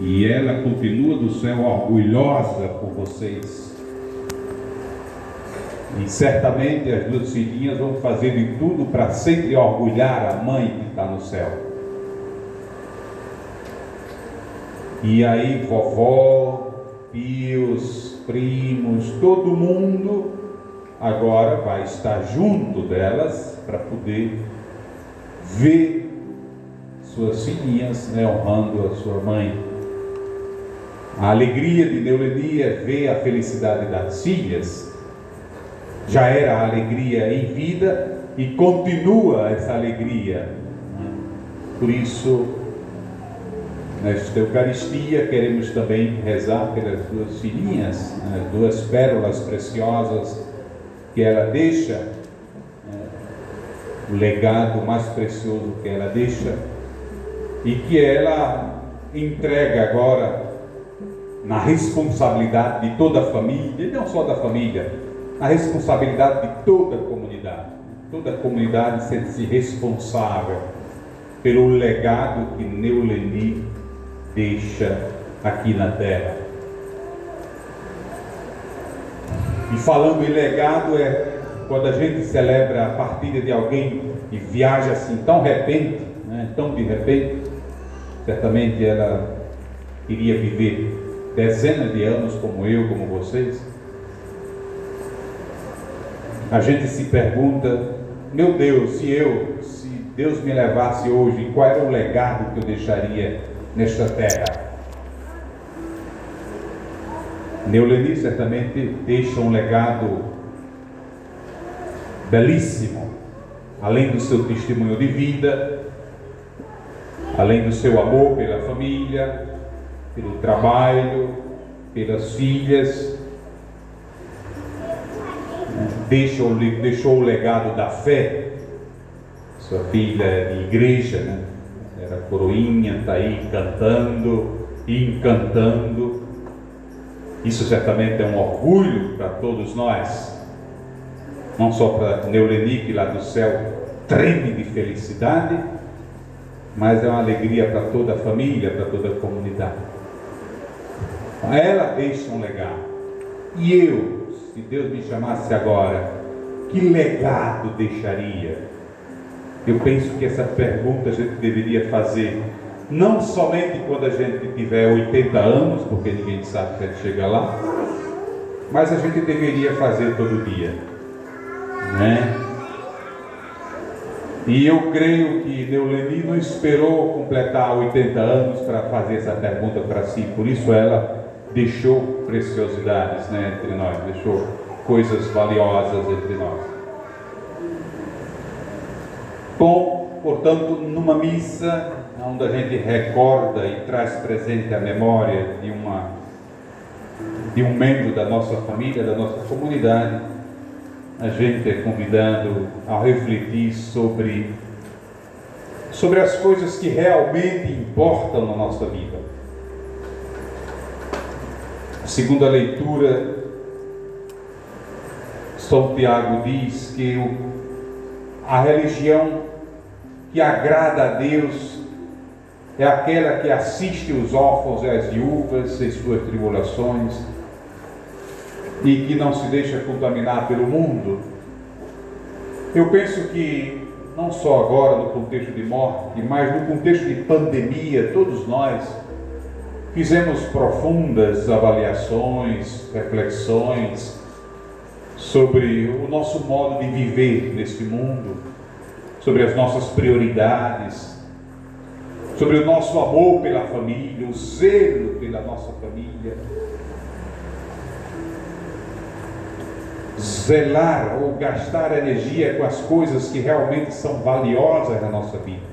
E ela continua do céu orgulhosa por vocês. E certamente as duas filhinhas vão fazer de tudo para sempre orgulhar a mãe que está no céu. E aí, vovó, tios, primos, todo mundo agora vai estar junto delas para poder ver suas filhinhas né, honrando a sua mãe. A alegria de Neuleni é ver a felicidade das filhas. Já era a alegria em vida e continua essa alegria. Por isso, nesta Eucaristia, queremos também rezar pelas duas filhinhas, né, duas pérolas preciosas que ela deixa, né, o legado mais precioso que ela deixa, e que ela entrega agora na responsabilidade de toda a família, e não só da família, na responsabilidade de toda a comunidade. Toda a comunidade sente-se responsável pelo legado que Neuleni deixa aqui na terra. E falando em legado, é quando a gente celebra a partida de alguém e viaja assim tão repente, né, tão de repente, certamente ela iria viver dezenas de anos como eu, como vocês. A gente se pergunta, meu Deus, se eu, se Deus me levasse hoje, qual era o legado que eu deixaria nesta terra? Neuleni certamente deixa um legado belíssimo, além do seu testemunho de vida, além do seu amor pela família, pelo trabalho, pelas filhas, deixou, deixou o legado da fé. Sua filha é de igreja, né? era coroinha, está aí cantando, encantando. Isso certamente é um orgulho para todos nós, não só para Neuleni, que lá do céu treme de felicidade, mas é uma alegria para toda a família, para toda a comunidade. Ela deixa um legado. E eu, se Deus me chamasse agora, que legado deixaria? Eu penso que essa pergunta a gente deveria fazer não somente quando a gente tiver 80 anos, porque ninguém sabe que a gente chega lá, mas a gente deveria fazer todo dia, né? E eu creio que Neuleni não esperou completar 80 anos para fazer essa pergunta para si, por isso ela deixou preciosidades né, entre nós, deixou coisas valiosas entre nós. Bom, portanto, numa missa onde a gente recorda e traz presente a memória de uma de um membro da nossa família, da nossa comunidade, a gente é convidado a refletir sobre sobre as coisas que realmente importam na nossa vida. Segundo a leitura, São Tiago diz que a religião que agrada a Deus é aquela que assiste os órfãos e as viúvas em suas tribulações e que não se deixa contaminar pelo mundo. Eu penso que não só agora no contexto de morte, mas no contexto de pandemia, todos nós fizemos profundas avaliações, reflexões sobre o nosso modo de viver neste mundo, sobre as nossas prioridades, sobre o nosso amor pela família, o zelo pela nossa família. Zelar ou gastar energia com as coisas que realmente são valiosas na nossa vida.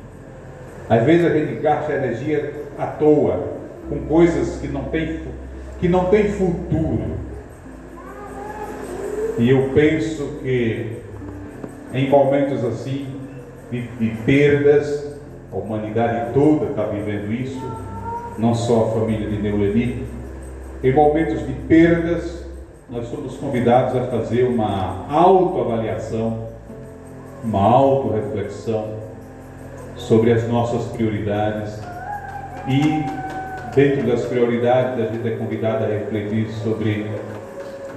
Às vezes a gente gasta energia à toa, com coisas que não têm que não tem futuro. E eu penso que em momentos assim, de, de perdas, a humanidade toda está vivendo isso, não só a família de Neuleni. Em momentos de perdas, nós somos convidados a fazer uma autoavaliação, uma autorreflexão sobre as nossas prioridades e dentro das prioridades, a gente é convidado a refletir sobre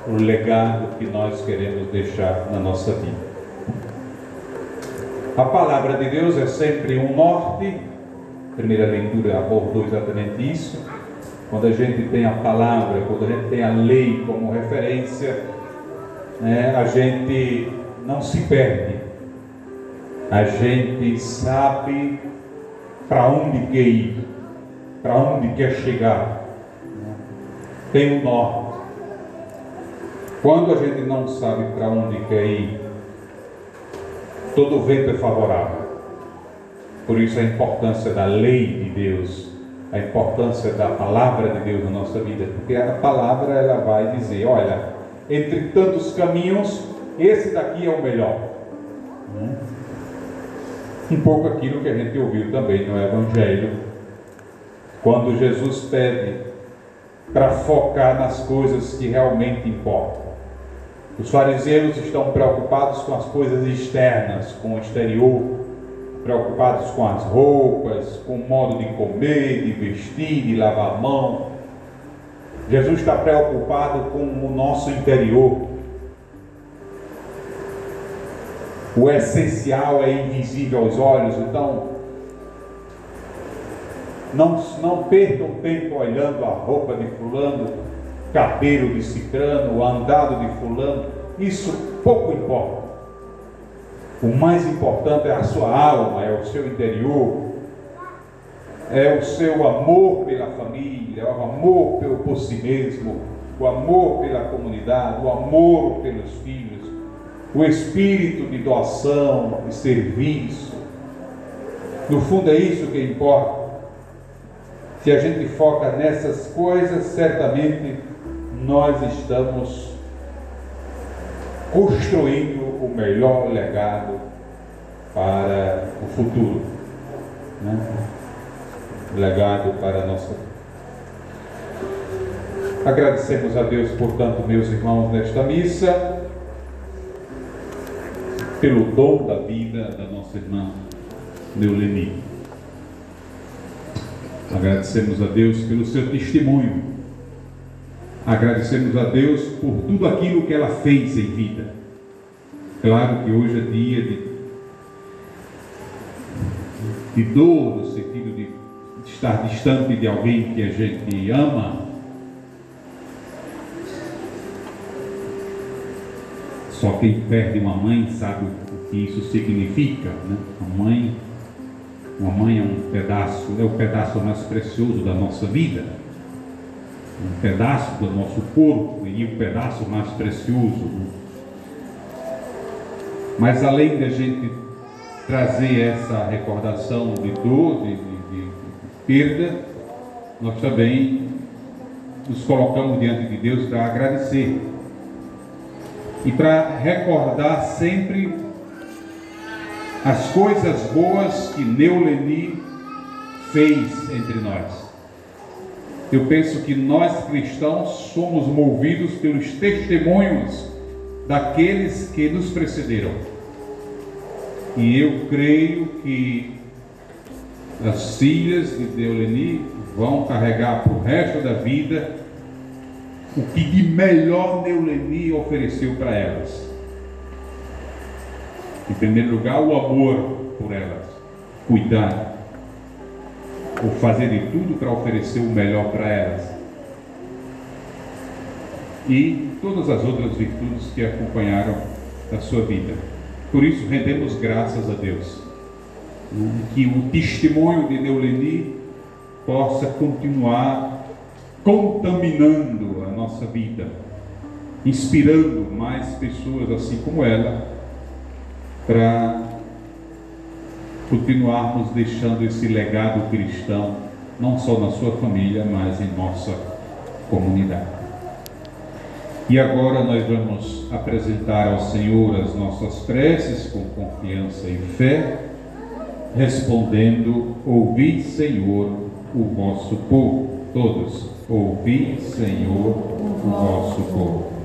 o legado que nós queremos deixar na nossa vida. A palavra de Deus é sempre um norte. A primeira leitura abordou exatamente isso. Quando a gente tem a palavra, quando a gente tem a lei como referência, né, a gente não se perde. A gente sabe para onde quer ir, para onde quer chegar. Tem um norte. Quando a gente não sabe para onde quer ir, todo vento é favorável. Por isso a importância da lei de Deus, a importância da palavra de Deus na nossa vida, porque a palavra ela vai dizer, olha, entre tantos caminhos, esse daqui é o melhor. Hum? Um pouco aquilo que a gente ouviu também no Evangelho, quando Jesus pede para focar nas coisas que realmente importam. Os fariseus estão preocupados com as coisas externas, com o exterior, preocupados com as roupas, com o modo de comer, de vestir, de lavar a mão. Jesus está preocupado com o nosso interior. O essencial é invisível aos olhos, então não, não percam tempo olhando a roupa de fulano, cabelo de cicrano, andado de fulano, isso pouco importa. O mais importante é a sua alma, é o seu interior, é o seu amor pela família, o amor pelo por si mesmo, o amor pela comunidade, o amor pelos filhos, o espírito de doação, de serviço. No fundo é isso que importa. Se a gente foca nessas coisas, certamente nós estamos construindo o melhor legado para o futuro. Né? Legado para a nossa vida. Agradecemos a Deus, portanto, meus irmãos, nesta missa, pelo dom da vida da nossa irmã Neuleni. Agradecemos a Deus pelo seu testemunho Agradecemos a Deus por tudo aquilo que ela fez em vida. Claro que hoje é dia de, de dor, no sentido de estar distante de alguém que a gente ama. Só quem perde uma mãe sabe o que isso significa. Né? A mãe, uma mãe é um pedaço, é o pedaço mais precioso da nossa vida um pedaço do nosso corpo e um pedaço mais precioso. Mas além de a gente trazer essa recordação de dor, de, de, de perda, nós também nos colocamos diante de Deus para agradecer e para recordar sempre as coisas boas que Neuleni fez entre nós. Eu penso que nós cristãos somos movidos pelos testemunhos daqueles que nos precederam. E eu creio que as filhas de Deoleni vão carregar para o resto da vida o que de melhor Deoleni ofereceu para elas. Em primeiro lugar, o amor por elas, cuidar, ou fazer de tudo para oferecer o melhor para elas. E todas as outras virtudes que acompanharam a sua vida. Por isso, rendemos graças a Deus. Que o testemunho de Neuleni possa continuar contaminando a nossa vida, inspirando mais pessoas assim como ela, para continuarmos deixando esse legado cristão, não só na sua família, mas em nossa comunidade. E agora nós vamos apresentar ao Senhor as nossas preces com confiança e fé, respondendo: Ouvi, Senhor, o vosso povo. Todos, ouvi, Senhor, o vosso povo.